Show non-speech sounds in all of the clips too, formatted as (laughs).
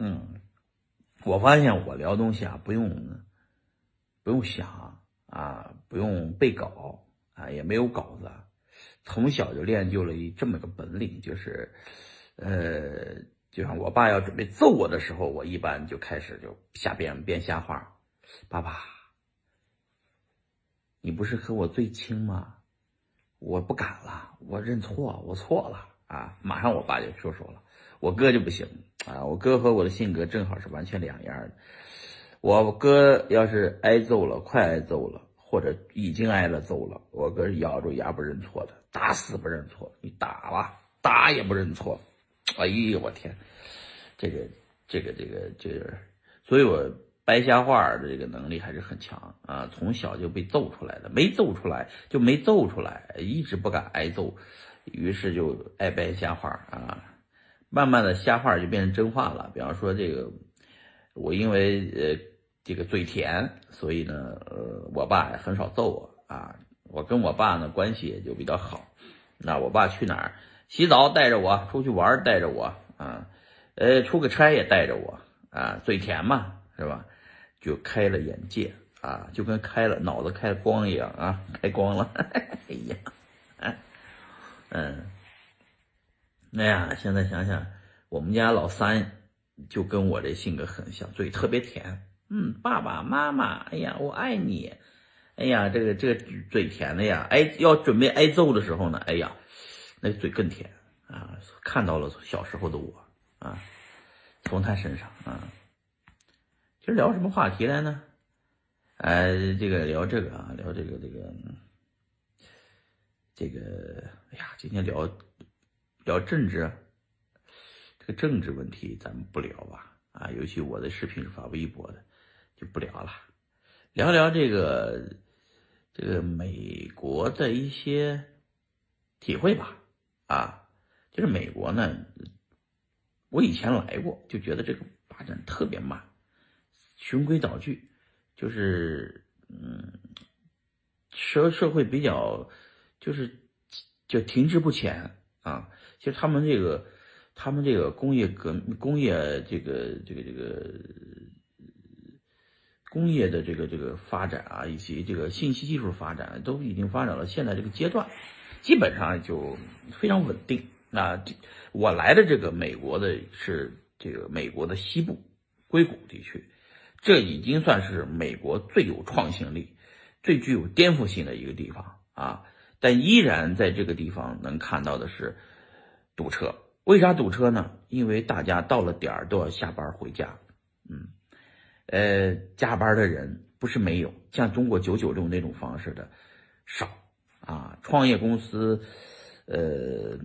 嗯，我发现我聊东西啊，不用不用想啊，不用背稿啊，也没有稿子，从小就练就了一这么个本领，就是呃，就像我爸要准备揍我的时候，我一般就开始就瞎编编瞎话。爸爸，你不是和我最亲吗？我不敢了，我认错，我错了啊！马上我爸就收手了。我哥就不行啊，我哥和我的性格正好是完全两样的。我哥要是挨揍了，快挨揍了，或者已经挨了揍了，我哥咬住牙不认错的，打死不认错。你打吧，打也不认错。哎呦我天，这个这个这个这个，所以我。掰瞎话的这个能力还是很强啊，从小就被揍出来的，没揍出来就没揍出来，一直不敢挨揍，于是就爱掰瞎话啊，慢慢的瞎话就变成真话了。比方说这个，我因为呃这个嘴甜，所以呢呃我爸很少揍我啊，我跟我爸呢关系也就比较好。那我爸去哪儿洗澡带着我，出去玩带着我啊，呃出个差也带着我啊，嘴甜嘛是吧？就开了眼界啊，就跟开了脑子开光一样啊，开光了。(laughs) 哎呀，嗯，哎呀，现在想想，我们家老三就跟我这性格很像，嘴特别甜。嗯，爸爸妈妈，哎呀，我爱你。哎呀，这个这个嘴甜的呀，哎，要准备挨揍的时候呢，哎呀，那嘴更甜啊。看到了小时候的我啊，从他身上啊。这聊什么话题来呢？哎，这个聊这个啊，聊这个这个这个，哎呀，今天聊聊政治，这个政治问题咱们不聊吧？啊，尤其我的视频是发微博的，就不聊了。聊聊这个这个美国的一些体会吧。啊，就是美国呢，我以前来过，就觉得这个发展特别慢。循规蹈矩，就是嗯，社社会比较就是就停滞不前啊。其实他们这个他们这个工业革工业这个这个这个工业的这个这个发展啊，以及这个信息技术发展都已经发展到现在这个阶段，基本上就非常稳定。那我来的这个美国的是这个美国的西部硅谷地区。这已经算是美国最有创新力、最具有颠覆性的一个地方啊！但依然在这个地方能看到的是堵车。为啥堵车呢？因为大家到了点儿都要下班回家。嗯，呃，加班的人不是没有，像中国九九六那种方式的少啊。创业公司，呃。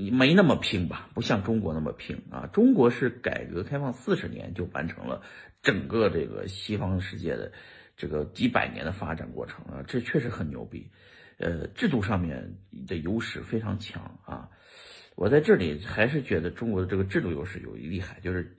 你没那么拼吧，不像中国那么拼啊！中国是改革开放四十年就完成了整个这个西方世界的这个几百年的发展过程啊，这确实很牛逼。呃，制度上面的优势非常强啊！我在这里还是觉得中国的这个制度优势有一厉害，就是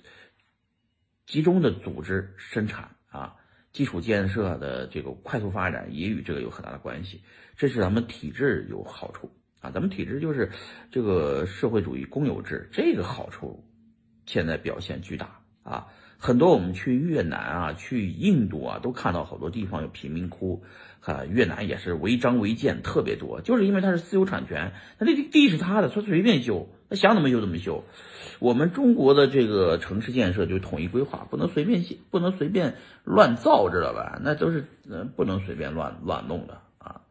集中的组织生产啊，基础建设的这个快速发展也与这个有很大的关系，这是咱们体制有好处。啊，咱们体制就是这个社会主义公有制，这个好处现在表现巨大啊！很多我们去越南啊、去印度啊，都看到好多地方有贫民窟，啊，越南也是违章违建特别多，就是因为它是私有产权，那这地是他的，他随便修，他想怎么修怎么修。我们中国的这个城市建设就统一规划，不能随便建不能随便乱造，知道吧？那都是嗯，不能随便乱乱弄的啊，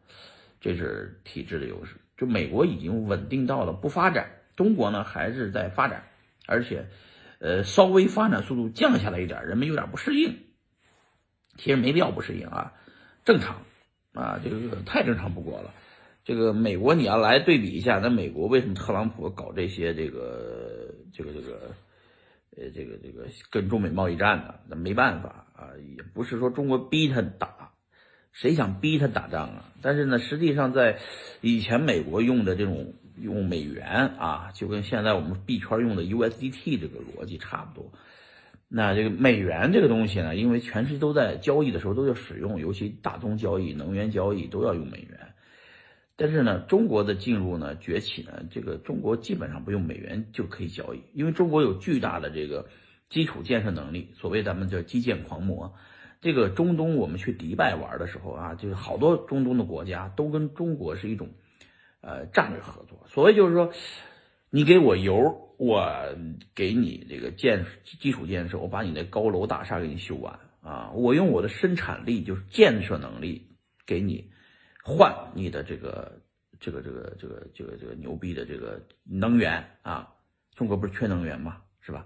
这是体制的优势。就美国已经稳定到了不发展，中国呢还是在发展，而且，呃，稍微发展速度降下来一点，人们有点不适应。其实没必要不适应啊，正常，啊，这个太正常不过了。这个美国你要来对比一下，那美国为什么特朗普搞这些这个这个这个，呃，这个这个跟中美贸易战呢？那没办法啊，也不是说中国逼他打。谁想逼他打仗啊？但是呢，实际上在以前美国用的这种用美元啊，就跟现在我们币圈用的 USDT 这个逻辑差不多。那这个美元这个东西呢，因为全世界都在交易的时候都要使用，尤其大宗交易、能源交易都要用美元。但是呢，中国的进入呢崛起呢，这个中国基本上不用美元就可以交易，因为中国有巨大的这个基础建设能力，所谓咱们叫基建狂魔。这个中东，我们去迪拜玩的时候啊，就是好多中东的国家都跟中国是一种，呃，战略合作。所谓就是说，你给我油，我给你这个建基础建设，我把你那高楼大厦给你修完啊，我用我的生产力，就是建设能力，给你换你的这个这个这个这个这个这个牛逼的这个能源啊。中国不是缺能源吗？是吧？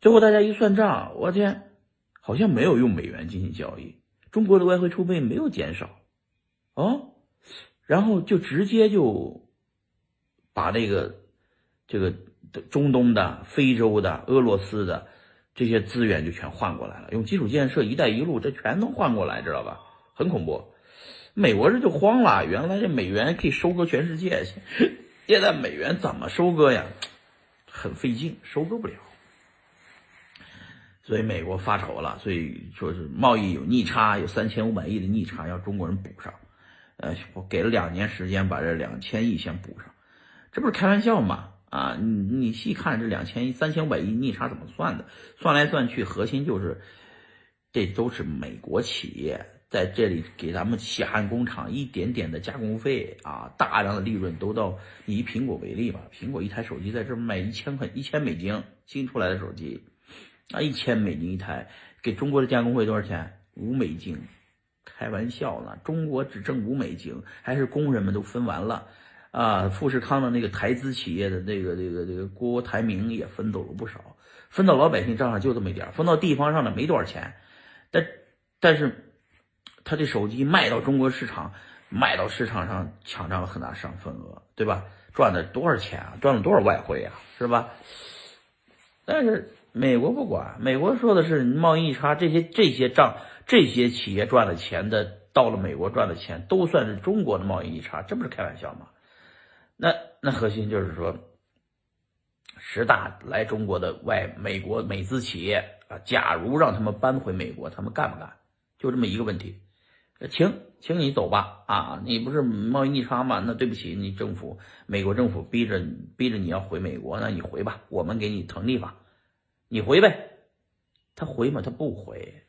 最后大家一算账，我天！好像没有用美元进行交易，中国的外汇储备没有减少，哦，然后就直接就把这个这个中东的、非洲的、俄罗斯的这些资源就全换过来了，用基础建设、一带一路，这全都换过来，知道吧？很恐怖，美国人就慌了，原来这美元可以收割全世界，现在美元怎么收割呀？很费劲，收割不了。所以美国发愁了，所以说是贸易有逆差，有三千五百亿的逆差要中国人补上，呃，我给了两年时间把这两千亿先补上，这不是开玩笑吗？啊，你你细看这两千亿、三千五百亿逆差怎么算的？算来算去，核心就是这都是美国企业在这里给咱们血汗工厂一点点的加工费啊，大量的利润都到。以苹果为例吧，苹果一台手机在这卖一千块一千美金新出来的手机。啊，一千美金一台，给中国的加工费多少钱？五美金，开玩笑呢！中国只挣五美金，还是工人们都分完了。啊，富士康的那个台资企业的那个、这个、这个郭台铭也分走了不少，分到老百姓账上就这么一点分到地方上的没多少钱。但但是，他这手机卖到中国市场，卖到市场上抢占了很大市场份额，对吧？赚的多少钱啊？赚了多少外汇啊？是吧？但是。美国不管，美国说的是贸易差，这些这些账，这些企业赚了钱的，到了美国赚的钱都算是中国的贸易逆差，这不是开玩笑吗？那那核心就是说，十大来中国的外美国美资企业啊，假如让他们搬回美国，他们干不干？就这么一个问题，请，请你走吧啊，你不是贸易逆差吗？那对不起，你政府美国政府逼着逼着你要回美国，那你回吧，我们给你腾地方。你回呗，他回吗？他不回，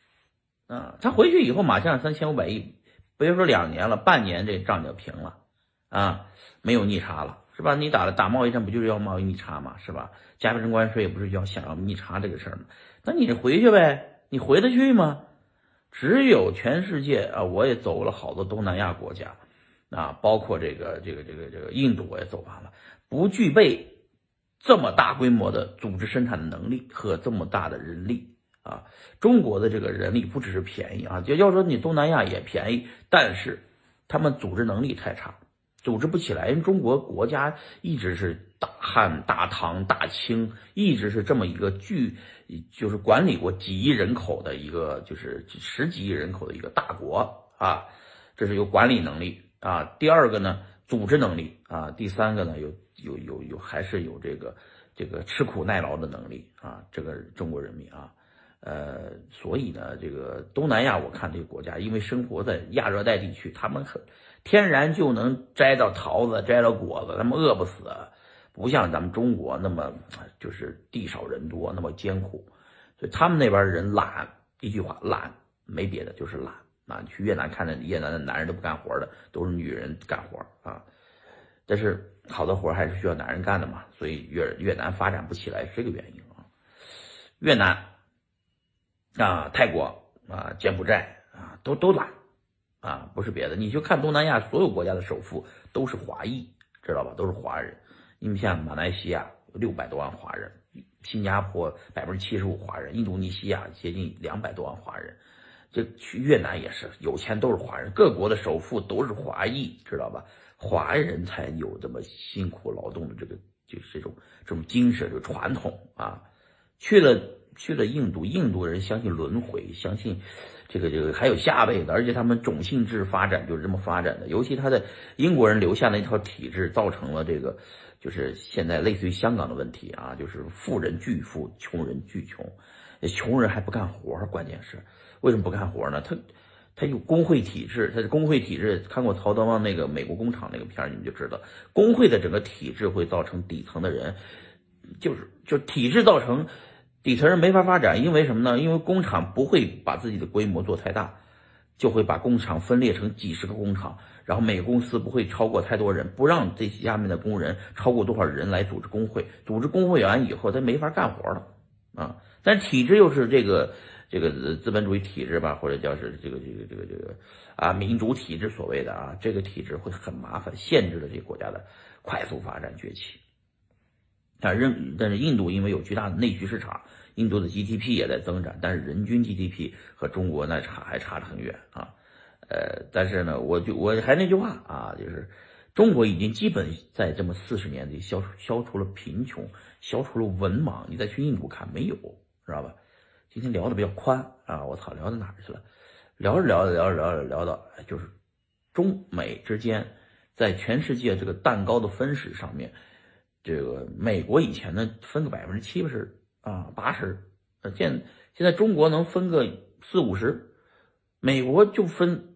啊，他回去以后马上三千五百亿，别说两年了，半年这账就平了，啊，没有逆差了，是吧？你打了打贸易战不就是要贸易逆差吗？是吧？加征关税不是要想要逆差这个事儿吗？那你回去呗，你回得去吗？只有全世界啊，我也走了好多东南亚国家，啊，包括这个这个这个这个印度我也走完了，不具备。这么大规模的组织生产的能力和这么大的人力啊，中国的这个人力不只是便宜啊，就要说你东南亚也便宜，但是他们组织能力太差，组织不起来。因为中国国家一直是大汉、大唐、大清，一直是这么一个巨，就是管理过几亿人口的一个，就是十几亿人口的一个大国啊，这是有管理能力啊。第二个呢，组织能力啊，第三个呢有。有有有，还是有这个这个吃苦耐劳的能力啊！这个中国人民啊，呃，所以呢，这个东南亚我看这个国家，因为生活在亚热带地区，他们很天然就能摘到桃子、摘到果子，他们饿不死，不像咱们中国那么就是地少人多，那么艰苦，所以他们那边人懒，一句话懒，没别的，就是懒啊！去越南看，那越南的男人都不干活的，都是女人干活啊。但是好多活还是需要男人干的嘛，所以越越南发展不起来是这个原因啊。越南啊、泰国啊、柬埔寨啊，都都懒啊，不是别的，你就看东南亚所有国家的首富都是华裔，知道吧？都是华人。你们像马来西亚六百多万华人，新加坡百分之七十五华人，印度尼西亚接近两百多万华人，这去越南也是有钱都是华人，各国的首富都是华裔，知道吧？华人才有这么辛苦劳动的这个，就是这种这种精神，这个传统啊。去了去了印度，印度人相信轮回，相信这个这个还有下辈子，而且他们种姓制发展就是这么发展的。尤其他的英国人留下那套体制，造成了这个就是现在类似于香港的问题啊，就是富人巨富，穷人巨穷，穷人还不干活，关键是为什么不干活呢？他。他有工会体制，他的工会体制，看过曹德旺那个美国工厂那个片儿，你们就知道，工会的整个体制会造成底层的人，就是就体制造成底层人没法发展，因为什么呢？因为工厂不会把自己的规模做太大，就会把工厂分裂成几十个工厂，然后每个公司不会超过太多人，不让这下面的工人超过多少人来组织工会，组织工会完以后，他没法干活了啊。但体制又是这个。这个资本主义体制吧，或者叫是这个这个这个这个啊民主体制，所谓的啊这个体制会很麻烦，限制了这个国家的快速发展崛起。但，认但是印度因为有巨大的内需市场，印度的 GDP 也在增长，但是人均 GDP 和中国那差还差得很远啊。呃，但是呢，我就我还那句话啊，就是中国已经基本在这么四十年里消消除了贫穷，消除了文盲。你再去印度看，没有，知道吧？今天聊的比较宽啊，我操，聊到哪儿去了？聊着聊着聊着聊着聊到，就是中美之间在全世界这个蛋糕的分食上面，这个美国以前呢分个百分之七八十啊八十，现现在中国能分个四五十，美国就分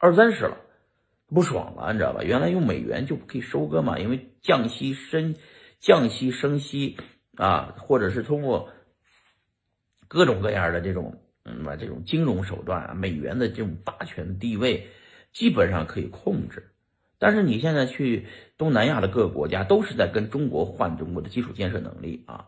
二三十了，不爽了，你知道吧？原来用美元就可以收割嘛，因为降息升降息升息啊，或者是通过。各种各样的这种，嗯嘛，这种金融手段啊，美元的这种霸权地位，基本上可以控制。但是你现在去东南亚的各个国家，都是在跟中国换中国的基础建设能力啊，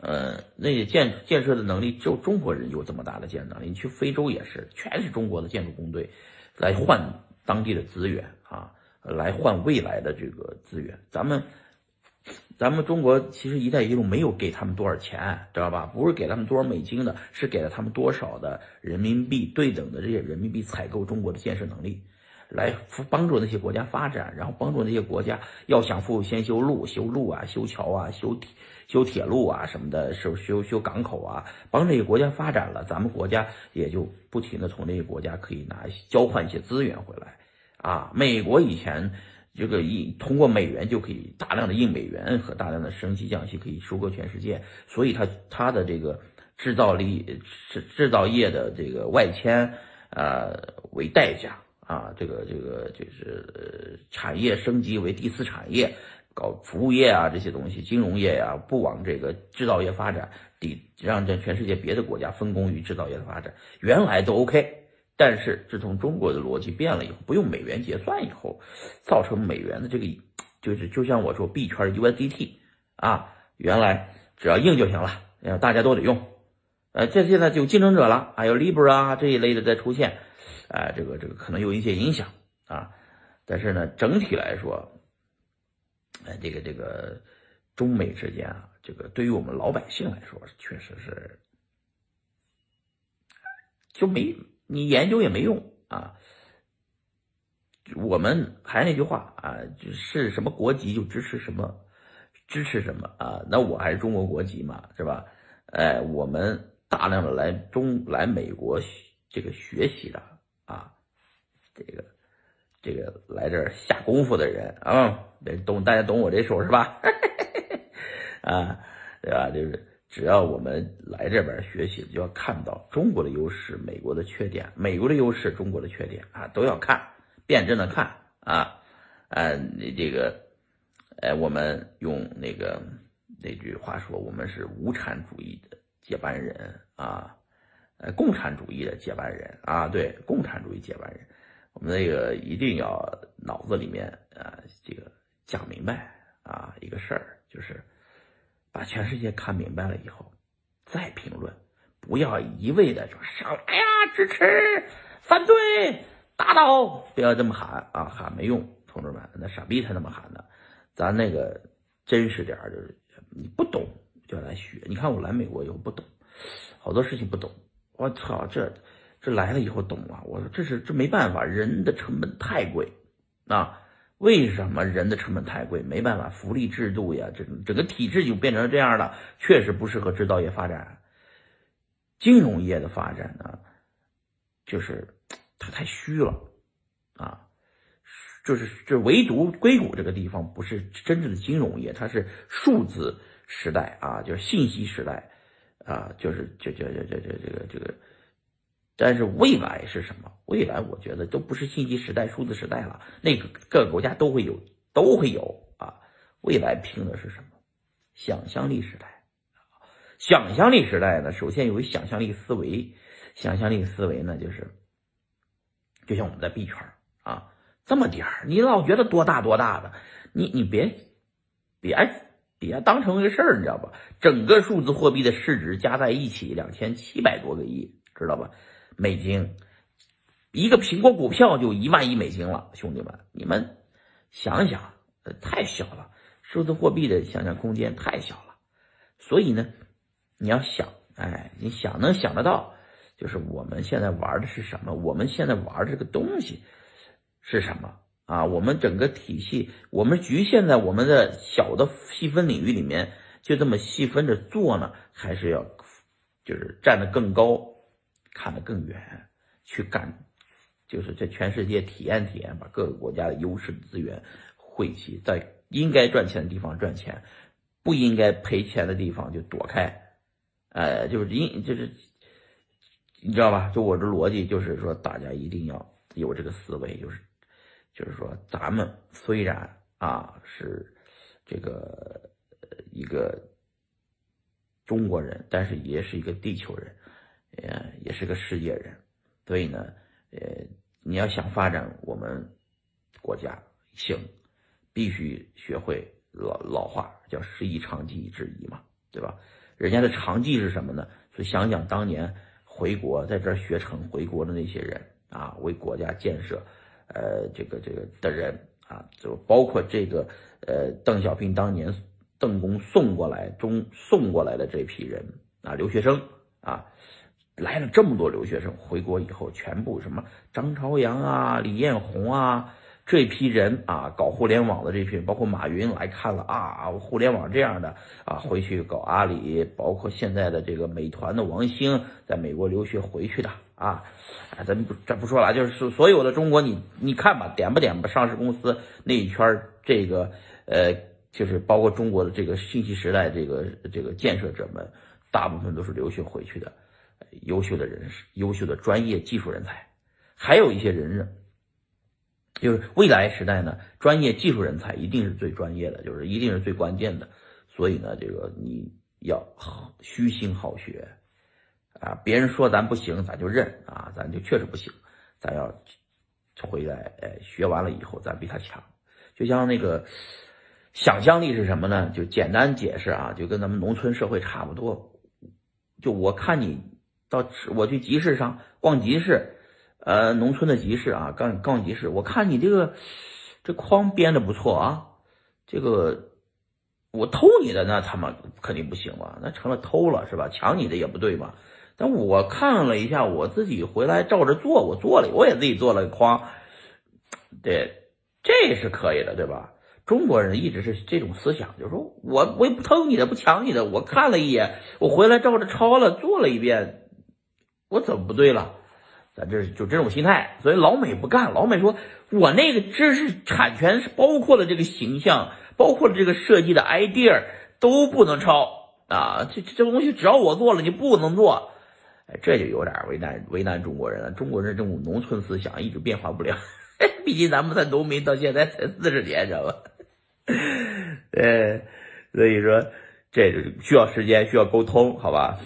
呃，那些建建设的能力，只有中国人有这么大的建设能力。你去非洲也是，全是中国的建筑工队来换当地的资源啊，来换未来的这个资源。咱们。咱们中国其实“一带一路”没有给他们多少钱，知道吧？不是给他们多少美金的，是给了他们多少的人民币对等的这些人民币采购中国的建设能力，来帮助那些国家发展，然后帮助那些国家要想富先修路，修路啊，修桥啊，修铁修铁路啊什么的，修修修港口啊，帮这些国家发展了，咱们国家也就不停的从这些国家可以拿交换一些资源回来啊。美国以前。这个印通过美元就可以大量的印美元和大量的升息降息可以收割全世界，所以它它的这个制造力制制造业的这个外迁，呃为代价啊，这个这个就是产业升级为第四产业，搞服务业啊这些东西，金融业呀不往这个制造业发展，抵让这全世界别的国家分工于制造业的发展，原来都 OK。但是自从中国的逻辑变了以后，不用美元结算以后，造成美元的这个就是就像我说币圈 USDT 啊，原来只要硬就行了，呃大家都得用，呃，这现在就竞争者了，还有 Libra 这一类的在出现，啊，这个这个可能有一些影响啊，但是呢，整体来说，哎，这个这个中美之间啊，这个对于我们老百姓来说，确实是就没。你研究也没用啊！我们还那句话啊，是什么国籍就支持什么，支持什么啊？那我还是中国国籍嘛，是吧？哎，我们大量的来中来美国这个学习的，这个这个来这儿下功夫的人啊，得懂大家懂我这手是吧？(laughs) 啊，对吧？就是。只要我们来这边学习，就要看到中国的优势、美国的缺点，美国的优势、中国的缺点啊，都要看，辩证的看啊，呃，你这个，哎，我们用那个那句话说，我们是无产主义的接班人啊，呃，共产主义的接班人啊，对，共产主义接班人，我们那个一定要脑子里面啊，这个讲明白啊，一个事儿就是。把全世界看明白了以后，再评论，不要一味的说上来呀，支持、反对、打倒，不要这么喊啊，喊没用，同志们，那傻逼才那么喊呢。咱那个真实点儿就是你不懂就来学。你看我来美国以后不懂，好多事情不懂，我操，这这来了以后懂了。我说这是这没办法，人的成本太贵啊。为什么人的成本太贵？没办法，福利制度呀，这整个体制就变成这样了，确实不适合制造业发展。金融业的发展呢，就是它太虚了啊，就是这唯独硅谷这个地方不是真正的金融业，它是数字时代啊，就是信息时代啊，就是这这这这这这个这个但是未来是什么？未来我觉得都不是信息时代、数字时代了，那个各个国家都会有，都会有啊。未来拼的是什么？想象力时代。想象力时代呢，首先有想象力思维，想象力思维呢，就是就像我们在币圈啊，这么点儿，你老觉得多大多大的，你你别别别当成个事儿，你知道吧？整个数字货币的市值加在一起两千七百多个亿，知道吧？美金，一个苹果股票就一万亿美金了，兄弟们，你们想想，太小了，数字货币的想象空间太小了，所以呢。你要想，哎，你想能想得到，就是我们现在玩的是什么？我们现在玩这个东西是什么啊？我们整个体系，我们局限在我们的小的细分领域里面，就这么细分着做呢？还是要就是站得更高，看得更远，去干，就是在全世界体验体验，把各个国家的优势资源汇集，在应该赚钱的地方赚钱，不应该赔钱的地方就躲开。呃，就是因就是，你知道吧？就我这逻辑，就是说，大家一定要有这个思维，就是，就是说，咱们虽然啊是这个一个中国人，但是也是一个地球人，呃，也是个世界人，所以呢，呃，你要想发展我们国家行，必须学会老老话，叫“师夷长技以制夷”嘛，对吧？人家的长技是什么呢？所以想想当年回国在这儿学成回国的那些人啊，为国家建设，呃，这个这个的人啊，就包括这个呃邓小平当年邓公送过来中送过来的这批人啊，留学生啊，来了这么多留学生回国以后，全部什么张朝阳啊、李彦宏啊。这批人啊，搞互联网的这批，包括马云来看了啊，互联网这样的啊，回去搞阿里，包括现在的这个美团的王兴，在美国留学回去的啊，啊，咱不这不说了，就是所有的中国，你你看吧，点吧点吧，上市公司那一圈这个呃，就是包括中国的这个信息时代这个这个建设者们，大部分都是留学回去的，优秀的人士，优秀的专业技术人才，还有一些人呢。就是未来时代呢，专业技术人才一定是最专业的，就是一定是最关键的。所以呢，这个你要虚心好学啊！别人说咱不行，咱就认啊，咱就确实不行，咱要回来，学完了以后咱比他强。就像那个想象力是什么呢？就简单解释啊，就跟咱们农村社会差不多。就我看你到我去集市上逛集市。呃，农村的集市啊，逛逛集市，我看你这个这框编的不错啊，这个我偷你的那他妈肯定不行吧？那成了偷了是吧？抢你的也不对吧？但我看了一下，我自己回来照着做，我做了，我也自己做了个框，对，这是可以的，对吧？中国人一直是这种思想，就是说我我也不偷你的，不抢你的，我看了一眼，我回来照着抄了，做了一遍，我怎么不对了？咱这就这种心态，所以老美不干。老美说：“我那个知识产权是包括了这个形象，包括了这个设计的 idea 都不能抄啊！这这东西只要我做了，你不能做。”，这就有点为难为难中国人了。中国人这种农村思想一直变化不了，(laughs) 毕竟咱们在农民到现在才四十年，知道吧？(laughs) 呃，所以说这需要时间，需要沟通，好吧？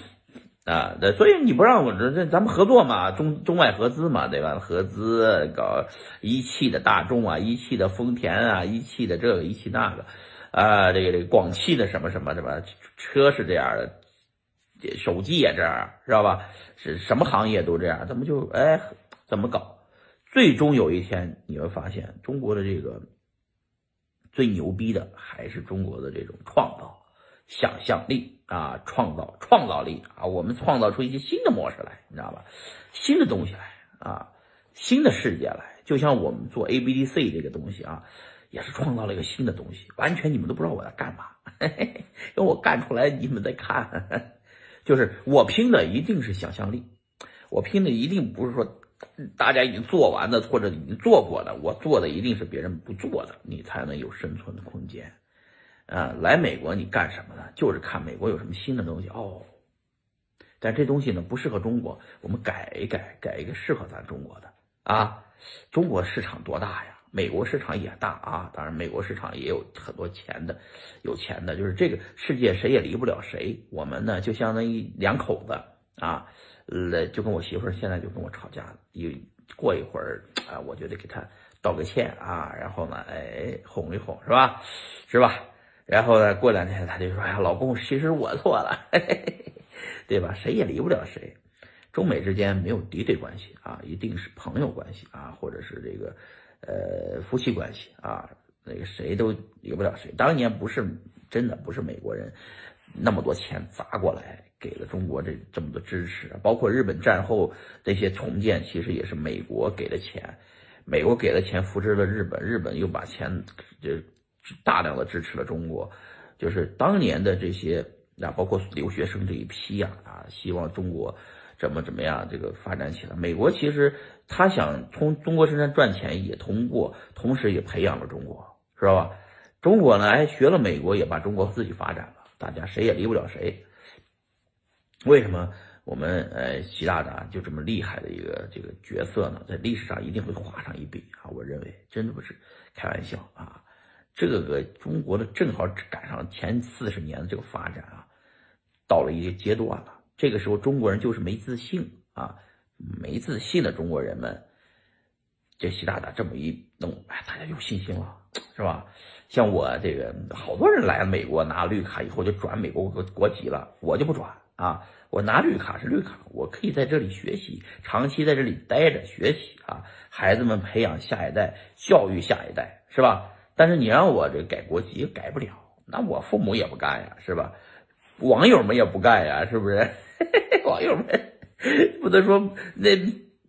啊，对，所以你不让我这这，咱们合作嘛，中中外合资嘛，对吧？合资搞一汽的大众啊，一汽的丰田啊，一汽的这个，一汽那个，啊，这个这个广汽的什么什么什么车是这样的，手机也这样，知道吧？是什么行业都这样，怎么就哎怎么搞？最终有一天你会发现，中国的这个最牛逼的还是中国的这种创造。想象力啊，创造创造力啊，我们创造出一些新的模式来，你知道吧？新的东西来啊，新的世界来，就像我们做 A B D C 这个东西啊，也是创造了一个新的东西，完全你们都不知道我在干嘛，(laughs) 因为我干出来你们在看，(laughs) 就是我拼的一定是想象力，我拼的一定不是说大家已经做完的或者已经做过的，我做的一定是别人不做的，你才能有生存的空间。啊，来美国你干什么呢？就是看美国有什么新的东西哦。但这东西呢不适合中国，我们改一改，改一个适合咱中国的啊。中国市场多大呀？美国市场也大啊，当然美国市场也有很多钱的，有钱的，就是这个世界谁也离不了谁。我们呢就相当于两口子啊，呃，就跟我媳妇儿现在就跟我吵架，一过一会儿啊，我就得给她道个歉啊，然后呢，哎，哄一哄是吧？是吧？然后呢，过两天她就说：“哎呀，老公，其实我错了，对吧？谁也离不了谁。”中美之间没有敌对关系啊，一定是朋友关系啊，或者是这个。呃，夫妻关系啊，那个谁都离不了谁。当年不是真的，不是美国人那么多钱砸过来给了中国这这么多支持，包括日本战后这些重建，其实也是美国给的钱。美国给了钱扶持了日本，日本又把钱就大量的支持了中国。就是当年的这些啊，包括留学生这一批呀啊，希望中国。怎么怎么样？这个发展起来，美国其实他想从中国身上赚钱，也通过，同时也培养了中国，知道吧？中国呢，哎，学了美国，也把中国自己发展了，大家谁也离不了谁。为什么我们呃习大大就这么厉害的一个这个角色呢？在历史上一定会画上一笔啊！我认为真的不是开玩笑啊！这个中国的正好赶上前四十年的这个发展啊，到了一个阶段了。这个时候中国人就是没自信啊，没自信的中国人们，这习大大这么一弄，哎，大家有信心了，是吧？像我这个，好多人来美国拿绿卡以后就转美国国国籍了，我就不转啊，我拿绿卡是绿卡，我可以在这里学习，长期在这里待着学习啊，孩子们培养下一代，教育下一代，是吧？但是你让我这改国籍改不了，那我父母也不干呀，是吧？网友们也不干呀，是不是？(laughs) 网友们不能说那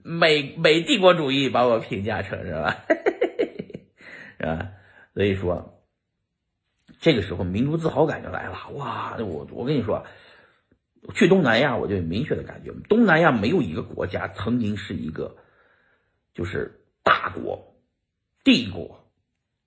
美美帝国主义把我评价成是吧？(laughs) 啊，所以说这个时候民族自豪感就来了。哇，我我跟你说，去东南亚我就有明确的感觉，东南亚没有一个国家曾经是一个就是大国、帝国，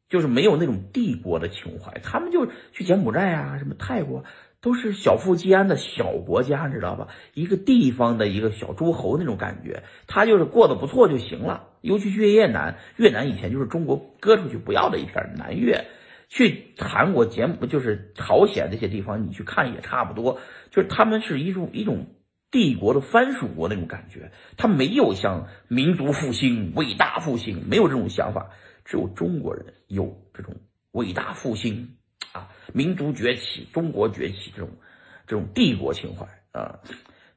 就是没有那种帝国的情怀。他们就去柬埔寨啊，什么泰国。都是小富即安的小国家，知道吧？一个地方的一个小诸侯那种感觉，他就是过得不错就行了。尤其去越南，越南以前就是中国割出去不要的一片南越。去韩国、柬埔就是朝鲜这些地方，你去看也差不多。就是他们是一种一种帝国的藩属国那种感觉，他没有像民族复兴、伟大复兴，没有这种想法。只有中国人有这种伟大复兴。啊，民族崛起，中国崛起，这种这种帝国情怀啊，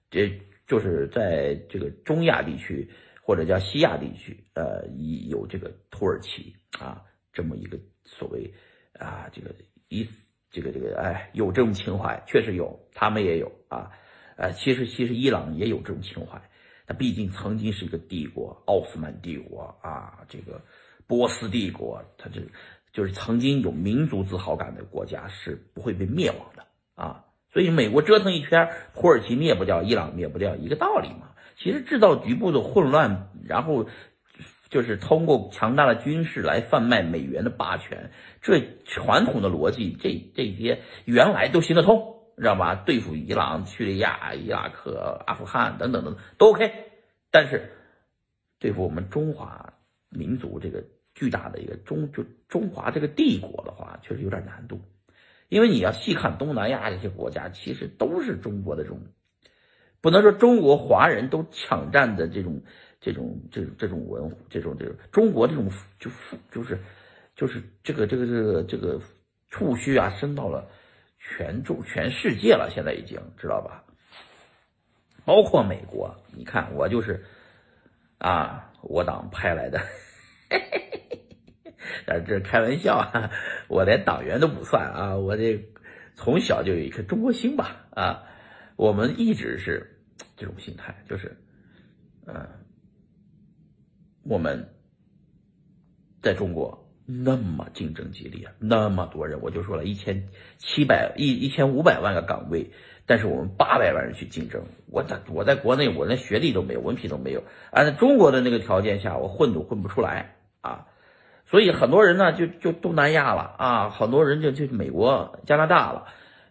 这就是在这个中亚地区或者叫西亚地区，呃，有这个土耳其啊这么一个所谓啊这个一这个这个哎有这种情怀，确实有，他们也有啊，呃，其实其实伊朗也有这种情怀，它毕竟曾经是一个帝国，奥斯曼帝国啊，这个波斯帝国，它这。就是曾经有民族自豪感的国家是不会被灭亡的啊，所以美国折腾一圈，土耳其灭不掉，伊朗灭不掉，一个道理嘛。其实制造局部的混乱，然后就是通过强大的军事来贩卖美元的霸权，这传统的逻辑，这这些原来都行得通，知道吧？对付伊朗、叙利亚、伊拉克、阿富汗等等等都 OK，但是对付我们中华民族这个。巨大的一个中就中华这个帝国的话，确实有点难度，因为你要细看东南亚这些国家，其实都是中国的这种，不能说中国华人都抢占的这种这种这种这种文这种这种中国这种就就是就是这个这个这个这个触须啊伸到了全中全世界了，现在已经知道吧？包括美国，你看我就是啊，我党派来的。(laughs) 啊，这是开玩笑啊！我连党员都不算啊！我这从小就有一颗中国心吧啊！我们一直是这种心态，就是，嗯，我们在中国那么竞争激烈，那么多人，我就说了一千七百一一千五百万个岗位，但是我们八百万人去竞争，我在我在国内，我连学历都没有，文凭都没有，按照中国的那个条件下，我混都混不出来啊！所以很多人呢，就就东南亚了啊，很多人就去美国、加拿大了，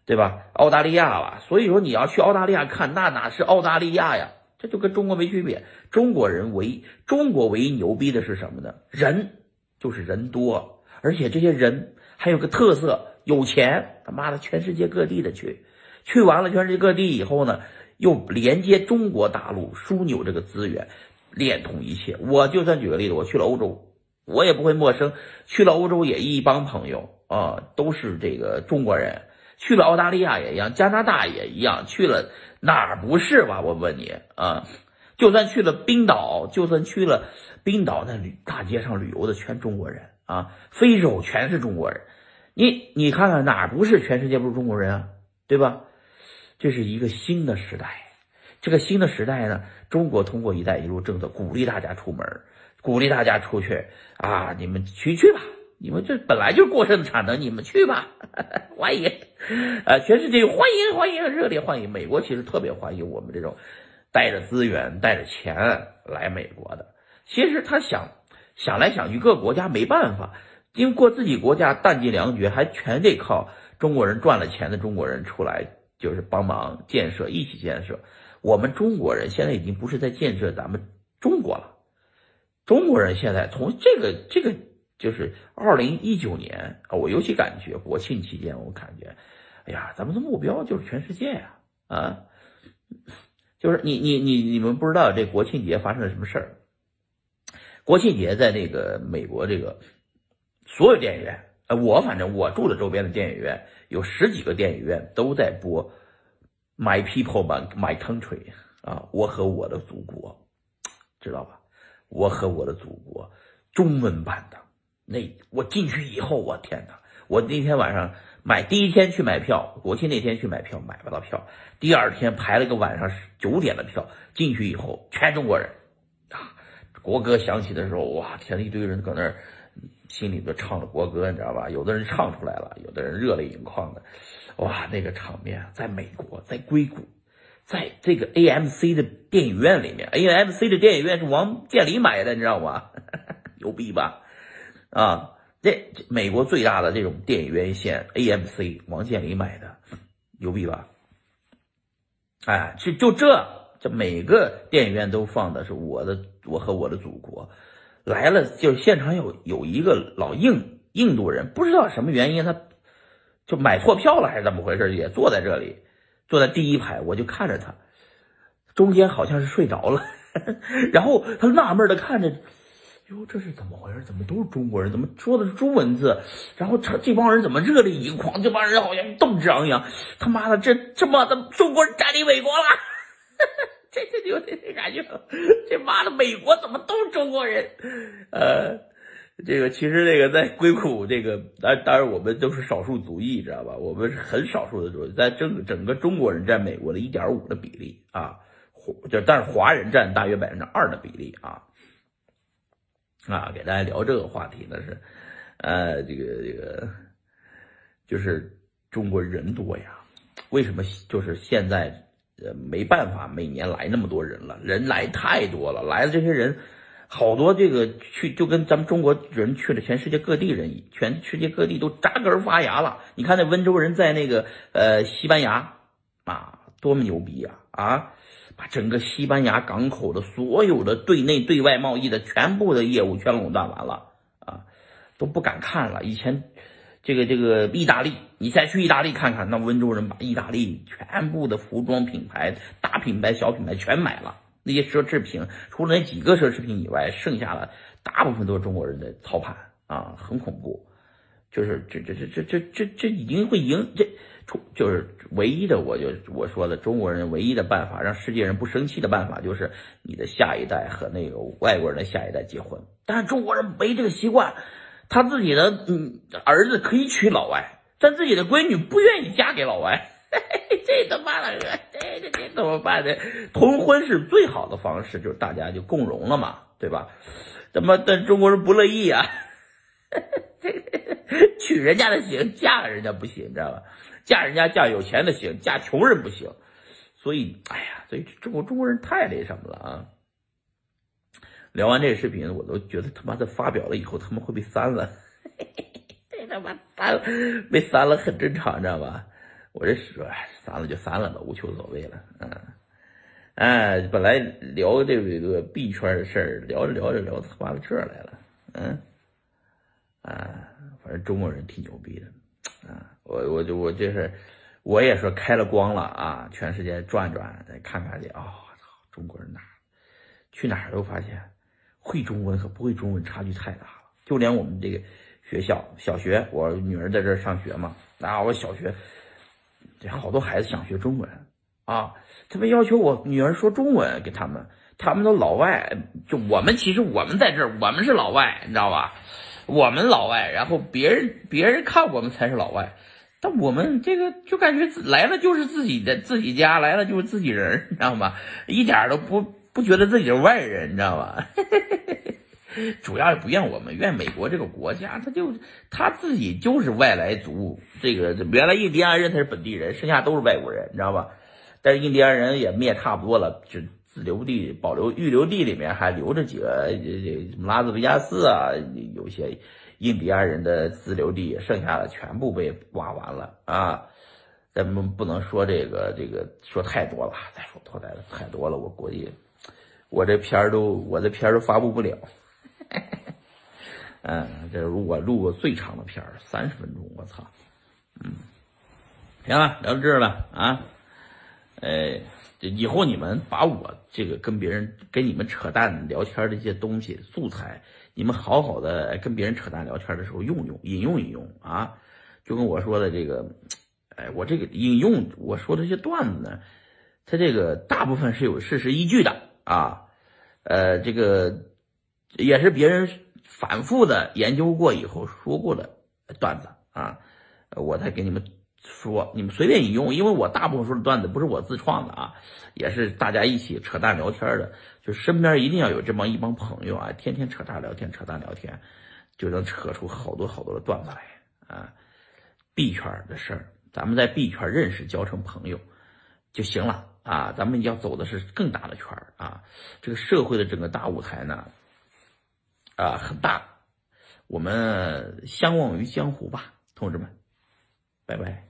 对吧？澳大利亚了，所以说你要去澳大利亚看，那哪是澳大利亚呀？这就跟中国没区别。中国人唯中国唯一牛逼的是什么呢？人就是人多，而且这些人还有个特色，有钱。他妈的，全世界各地的去，去完了全世界各地以后呢，又连接中国大陆枢纽这个资源，连通一切。我就算举个例子，我去了欧洲，我也不会陌生。去了欧洲也一帮朋友啊，都是这个中国人。去了澳大利亚也一样，加拿大也一样，去了哪儿不是吧？我问你啊，就算去了冰岛，就算去了冰岛，那旅大街上旅游的全中国人啊，非洲全是中国人，你你看看哪儿不是全世界不是中国人啊？对吧？这是一个新的时代，这个新的时代呢，中国通过“一带一路”政策鼓励大家出门，鼓励大家出去啊，你们去去吧。你们这本来就过剩的产能，你们去吧，(laughs) 欢迎，呃，全世界欢迎欢迎，热烈欢迎。美国其实特别欢迎我们这种带着资源、带着钱来美国的。其实他想想来想去，各个国家没办法，经过自己国家弹尽粮绝，还全得靠中国人赚了钱的中国人出来，就是帮忙建设，一起建设。我们中国人现在已经不是在建设咱们中国了，中国人现在从这个这个。就是二零一九年啊，我尤其感觉国庆期间，我感觉，哎呀，咱们的目标就是全世界呀，啊，就是你你你你们不知道这国庆节发生了什么事儿？国庆节在那个美国这个所有电影院，呃，我反正我住的周边的电影院有十几个电影院都在播《My People》版《My Country》啊，我和我的祖国，知道吧？我和我的祖国中文版的。那我进去以后，我天哪！我那天晚上买第一天去买票，国庆那天去买票买不到票，第二天排了个晚上九点的票，进去以后全中国人啊！国歌响起的时候，哇天，一堆人搁那儿心里都唱着国歌，你知道吧？有的人唱出来了，有的人热泪盈眶的，哇，那个场面在美国，在硅谷，在这个 AMC 的电影院里面，AMC 的电影院是王健林买的，你知道吗？(laughs) 牛逼吧？啊，这美国最大的这种电影院线 AMC，王健林买的，牛逼吧？哎，就就这，这每个电影院都放的是我的，我和我的祖国来了，就是现场有有一个老印印度人，不知道什么原因，他就买错票了还是怎么回事，也坐在这里，坐在第一排，我就看着他，中间好像是睡着了，(laughs) 然后他纳闷的看着。哟，这是怎么回事？怎么都是中国人？怎么说的是中文字？然后这这帮人怎么热泪盈眶？这帮人好像斗志昂扬。他妈的，这这妈的中国人占领美国了！这 (laughs) 这就这感觉，这妈的美国怎么都是中国人？呃，这个其实这个在硅谷，这个当当然我们都是少数族裔，知道吧？我们是很少数的族裔，在整整个中国人占美国的一点五的比例啊，就但是华人占大约百分之二的比例啊。啊，给大家聊这个话题呢是，呃，这个这个，就是中国人多呀，为什么就是现在呃没办法每年来那么多人了？人来太多了，来的这些人好多，这个去就跟咱们中国人去了全世界各地人，全世界各地都扎根发芽了。你看那温州人在那个呃西班牙啊，多么牛逼呀啊！把整个西班牙港口的所有的对内对外贸易的全部的业务全垄断完了啊，都不敢看了。以前这个这个意大利，你再去意大利看看，那温州人把意大利全部的服装品牌、大品牌、小品牌全买了。那些奢侈品，除了那几个奢侈品以外，剩下的大部分都是中国人的操盘啊，很恐怖。就是这这这这这这这已经会赢这。出就是唯一的，我就我说的中国人唯一的办法，让世界人不生气的办法，就是你的下一代和那个外国人的下一代结婚。但是中国人没这个习惯，他自己的嗯儿子可以娶老外，但自己的闺女不愿意嫁给老外，(laughs) 这他妈的，这这这怎么办呢？通婚是最好的方式，就是大家就共荣了嘛，对吧？怎么但中国人不乐意啊？(laughs) 娶人家的行，嫁人家不行，你知道吧？嫁人家嫁有钱的行，嫁穷人不行，所以，哎呀，所以中国中国人太那什么了啊！聊完这个视频，我都觉得他妈的发表了以后，他们会被删了，(laughs) 这他妈删了被删了很正常，你知道吧？我这说散了就散了吧，无求所谓了。嗯，哎，本来聊这个币圈的事儿，聊着聊着聊到这儿来了。嗯，啊，反正中国人挺牛逼的。啊，我我就我这是，我也说开了光了啊！全世界转转，再看看去啊！我操，中国人哪去哪儿都发现，会中文和不会中文差距太大了。就连我们这个学校小学，我女儿在这儿上学嘛，啊，我小学这好多孩子想学中文啊，他们要求我女儿说中文给他们，他们都老外，就我们其实我们在这儿，我们是老外，你知道吧？我们老外，然后别人别人看我们才是老外，但我们这个就感觉来了就是自己的自己家，来了就是自己人，你知道吗？一点都不不觉得自己是外人，你知道吧？嘿嘿嘿嘿主要不怨我们，怨美国这个国家，他就他自己就是外来族。这个原来印第安人他是本地人，剩下都是外国人，你知道吧？但是印第安人也灭差不多了，就。自留地保留预留地里面还留着几个，这这什么拉斯维加斯啊，有些印第安人的自留地，剩下的全部被挖完了啊！咱们不能说这个这个说太多了，再说拖太太多了，我估计我这片儿都我这片儿都发布不了。(laughs) 嗯，这是我录过最长的片儿，三十分钟，我操！嗯，行了，聊到这儿了啊，哎。以后你们把我这个跟别人跟你们扯淡聊天的一些东西素材，你们好好的跟别人扯淡聊天的时候用用引用引用啊，就跟我说的这个，哎，我这个引用我说的这些段子呢，它这个大部分是有事实依据的啊，呃，这个也是别人反复的研究过以后说过的段子啊，我才给你们。说你们随便引用，因为我大部分说的段子不是我自创的啊，也是大家一起扯淡聊天的，就身边一定要有这么一帮朋友啊，天天扯淡聊天，扯淡聊天，就能扯出好多好多的段子来啊。币圈的事儿，咱们在币圈认识交成朋友就行了啊。咱们要走的是更大的圈儿啊，这个社会的整个大舞台呢啊很大，我们相忘于江湖吧，同志们，拜拜。